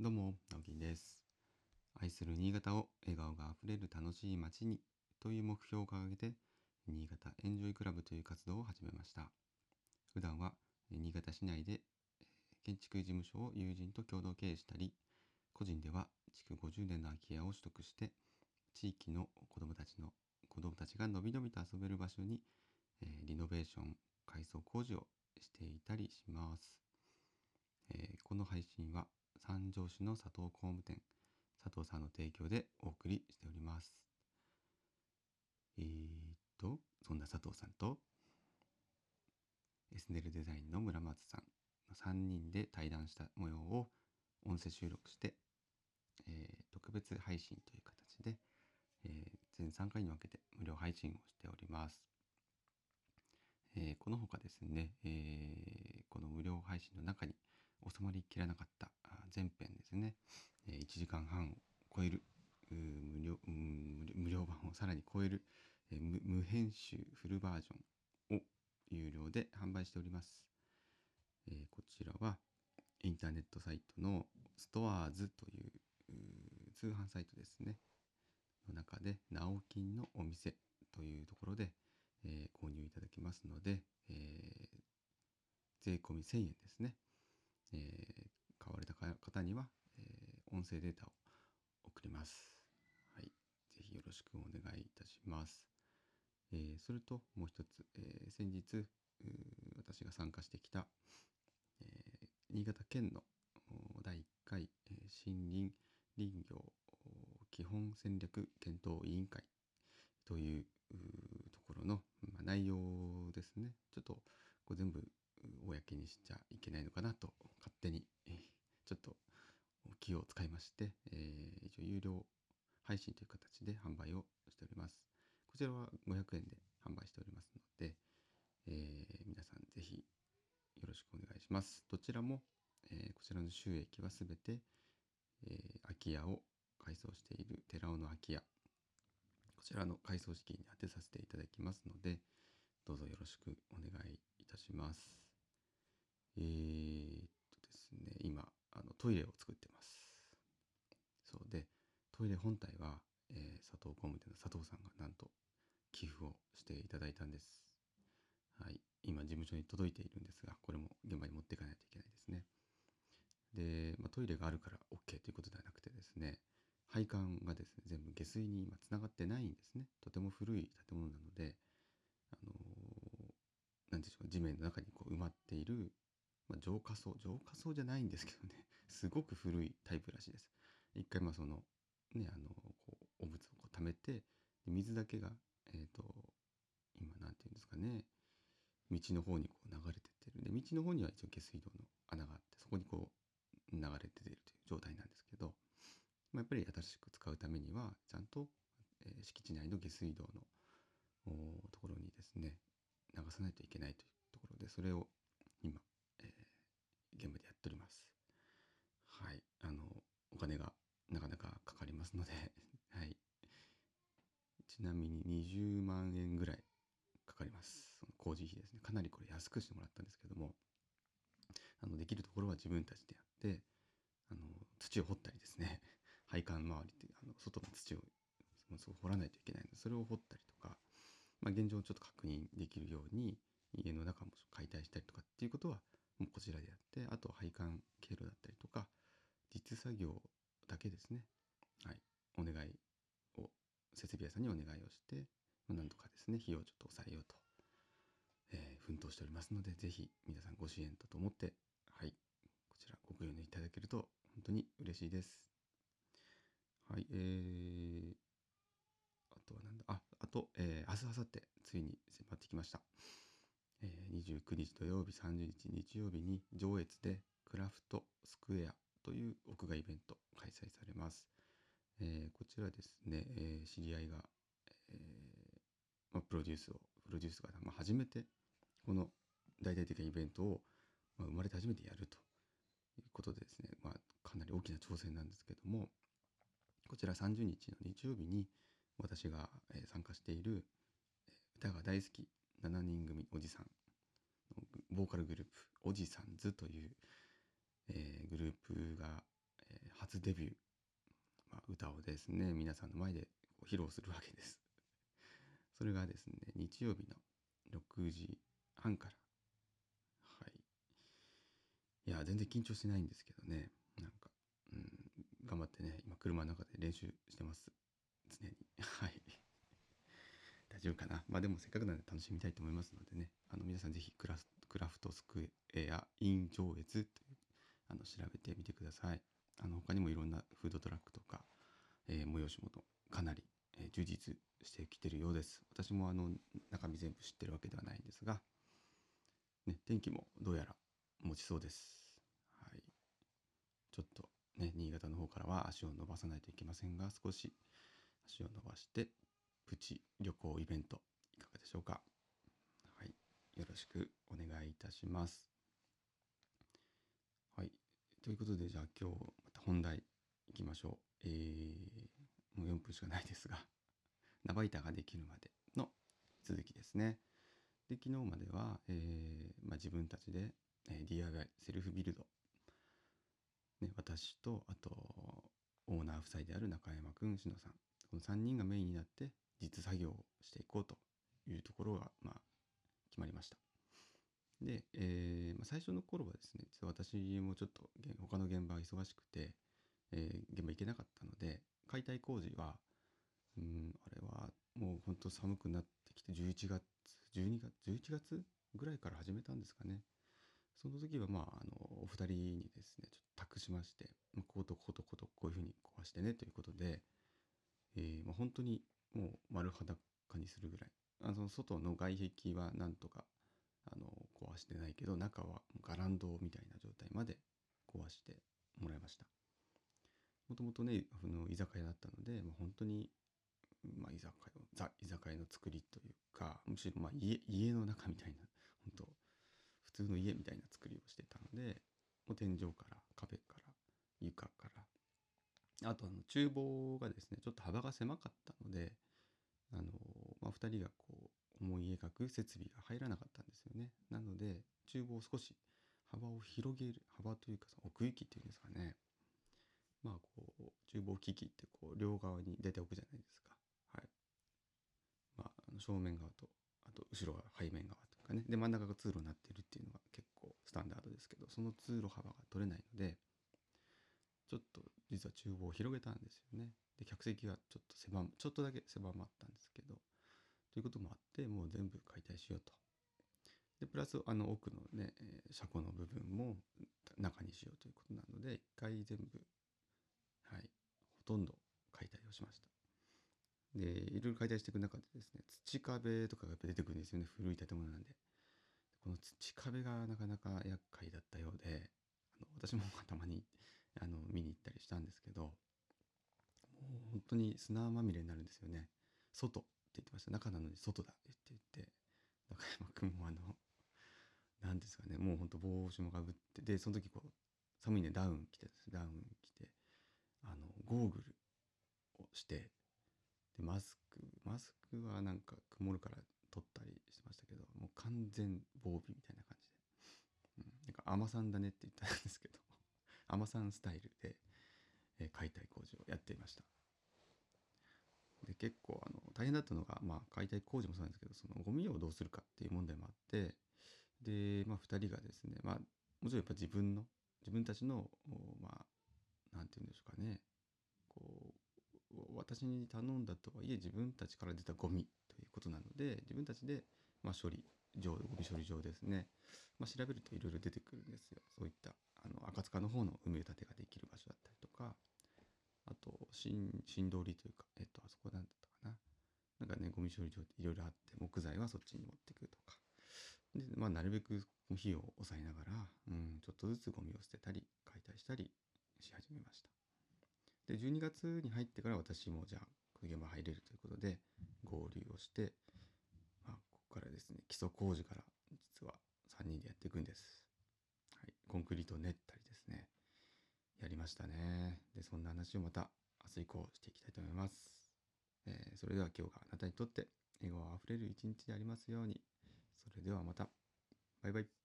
どうも、直樹です。愛する新潟を笑顔があふれる楽しい街にという目標を掲げて、新潟エンジョイクラブという活動を始めました。普段は新潟市内で建築事務所を友人と共同経営したり、個人では築50年の空き家を取得して、地域の子どもたちの子どもたちがのびのびと遊べる場所に、えーリノベーション、改装工事をしていたりします。えーこの配信は三条市の佐藤工務店佐藤さんの提供でお送りしております。えー、っと、そんな佐藤さんとエスネルデザインの村松さんの3人で対談した模様を音声収録して、えー特別配信という形で、えー全3回に分けて無料配信をしております。えーこの他ですね、えーこの無料配信の中に収まりきらなかったあ前編ですね、え1時間半を超える無料無料版をさらに超える、え無編集フルバージョンを有料で販売しております。えこちらはインターネットサイトのストアーズという通販サイトですね。の中で「ナオキンのお店」というところで、え購入いただけますので、え税込み1000円ですね、えー買われた方には、えー音声データを送ります。はい。ぜひよろしくお願いいたします。えーそれともう一つ、えー先日私が参加してきた、え新潟県の第1回、え森林林業基本戦略検討委員会というところの、まあ、内容ですねちょっとこう全部公にしちゃいけないのかなと勝手に、ちょっと気を使いまして、えー一応有料配信という形で販売をしております。こちらは500円で販売しておりますので、えー皆さんぜひよろしくお願いします。どちらも、えーこちらの収益はすべて、え空き家を改装している寺尾の空き家こちらの改装資金に充てさせていただきますのでどうぞよろしくお願いいたします。えー、っとですね今あのトイレを作ってます。そうでトイレ本体は、えー佐藤工務店の佐藤さんがなんと寄付をしていただいたんです。はい、今事務所に届いているんですがこれも現場に持っていかないといけないですね。で、まあ、トイレがあるから OK ということではなくてですね配管がですね全部下水に今つながってないんですねとても古い建物なのであのーなんでしょう地面の中にこう埋まっている、まあ、浄化槽浄化槽じゃないんですけどね。すごく古いタイプらしいです。一回まあそのねあのこうお物をこう溜めて水だけがえっ、と今なんていうんですかね。道の方にこう流れてってる。で道の方には一応下水道の穴があってそこにこう流れて出るという状態なんですけど、まあ、やっぱり新しく使うためにはちゃんと、えー敷地内の下水道のところにですね流さないといけないというところでそれを10万円ぐらいかかります。その工事費ですね。かなりこれ安くしてもらったんですけども、あの、できるところは自分たちでやって、あの、土を掘ったりですね、配管周りって、あの、外の土を、すご掘らないといけないので、それを掘ったりとか、まあ、現状をちょっと確認できるように、家の中も解体したりとかっていうことは、もうこちらでやって、あと配管経路だったりとか、実作業だけですね、はい、お願いを、設備屋さんにお願いをして、まあ、なんとかですね費用をちょっと抑えようとえー奮闘しておりますので、ぜひ皆さんご支援とともって、はい、こちらご購入いただけると本当に嬉しいです。はい、えー、あとはなんだ、あ、あと、えー、明日、明後日、ついに迫ってきました。えー、29日土曜日、30日日曜日に上越でクラフトスクエアという屋外イベント開催されます。えーこちらですね、えー知り合いが、えーまあ、プロデュースをプロデュースが、まあ、初めてこの大々的なイベントを、まあ、生まれて初めてやるということでですね、まあ、かなり大きな挑戦なんですけどもこちら30日の日曜日に私が参加している歌が大好き7人組おじさんのボーカルグループおじさんズという、えーグループが、えー初デビュー、まあ、歌をですね皆さんの前で披露するわけです。それがですね日曜日の6時半から。はい。いや全然緊張してないんですけどね。なんか、うん、頑張ってね今車の中で練習してます。常に。はい。大丈夫かな。まあでもせっかくなんで楽しみたいと思いますのでね。あの皆さん是非クラクラフトスクエアイン上越というあの調べてみてください。あの他にもいろんなフードトラックとか、えー、催し物かなり、え、充実してきてるようです。私もあの中身全部知ってるわけではないんですが、ね、天気もどうやら持ちそうです。はい。ちょっとね新潟の方からは足を伸ばさないといけませんが少し足を伸ばしてプチ旅行イベントいかがでしょうか。はい。よろしくお願いいたします。はい。ということでじゃあ今日また本題いきましょう。えー、もう4分しかないですがナバイタができるまでの続きですね。で昨日までは、えーまあ、自分たちで、えー、DIY セルフビルド、ね、私とあとオーナー夫妻である中山くん篠さん。この3人がメインになって実作業をしていこうというところが、まあ、決まりました。で、えーまあ、最初の頃はですね実は私もちょっと他の現場が忙しくて、えー、現場行けなかったので解体工事はうんあれはもうほんと寒くなってきて11月12月11月ぐらいから始めたんですかね。その時はまああのお二人にですねちょっと託しまして、まあ、こうとこうとこうとこういうふうに壊してねということで、えーまあ、本当にもう丸裸にするぐらい。あの外の外壁はなんとかあの壊してないけど中はガランドみたいな状態まで壊してもらいました。もともとねあの居酒屋だったので、まあ、本当に、まあ、居酒屋ザ居酒屋の作りというかむしろまあ家家の中みたいな本当普通の家みたいな作りをしてたのでもう天井から壁から床からあとあの厨房がですねちょっと幅が狭かったのであの、まあ、2人がこう思い描く設備が入らなかったんですよね。なので厨房を少し幅を広げる幅というか奥行きっていうんですかね。厨房機器ってこう両側に出ておくじゃないですか。はい。まああの正面側とあと後ろが背面側とかね。で真ん中が通路になってるっていうのが結構スタンダードですけどその通路幅が取れないのでちょっと実は厨房を広げたんですよね。で客席がちょっと狭ちょっとだけ狭まったんですけどということもあってもう全部解体しようと。でプラスあの奥のね、車庫の部分も中にしようということなので一回全部ほとんど解体をしました。でいろいろ解体していく中でですね土壁とかが出てくるんですよね古い建物なんで。この土壁がなかなか厄介だったようであの私もたまにあの見に行ったりしたんですけどもう本当に砂まみれになるんですよね。外って言ってました。中なのに外だって言って、中山くんもあの、何ですかね、もうほんと帽子もかぶって、で、その時こう、寒いね、ダウン着て、ダウン着て、あの、ゴーグルをして、で、マスク、マスクはなんか曇るから取ったりしてましたけど、もう完全防備みたいな感じで。うん、なんか、アマさんだねって言ったんですけど、アマさんスタイルで、えー、解体工事をやっていました。で結構あの大変だったのが、まあ、解体工事もそうなんですけどそのゴミをどうするかっていう問題もあってで、まあ、2人がですね、まあ、もちろんやっぱ自分の自分たちのまあ何て言うんでしょうかね。こう私に頼んだとはいえ自分たちから出たゴミということなので自分たちで、まあ、処理場ゴミ処理場ですね、まあ、調べるといろいろ出てくるんですよ。そういったあの赤塚の方の埋め立てができる場所だったりとか。あと新新通りというかえっとあそこなんだったかな。なんかねゴミ処理場っていろいろあって木材はそっちに持ってくるとか。でまあなるべく火を抑えながら、うん、ちょっとずつゴミを捨てたり解体したりし始めましたで12月に入ってから私もじゃあ現場入れるということで合流をして、まあ、ここからですね基礎工事から実は3人でやっていくんです、はい、コンクリートを練ったりですねやりましたね。で、そんな話をまた明日以降していきたいと思います。えー、それでは今日があなたにとって笑顔あふれる一日でありますように。それではまた。バイバイ。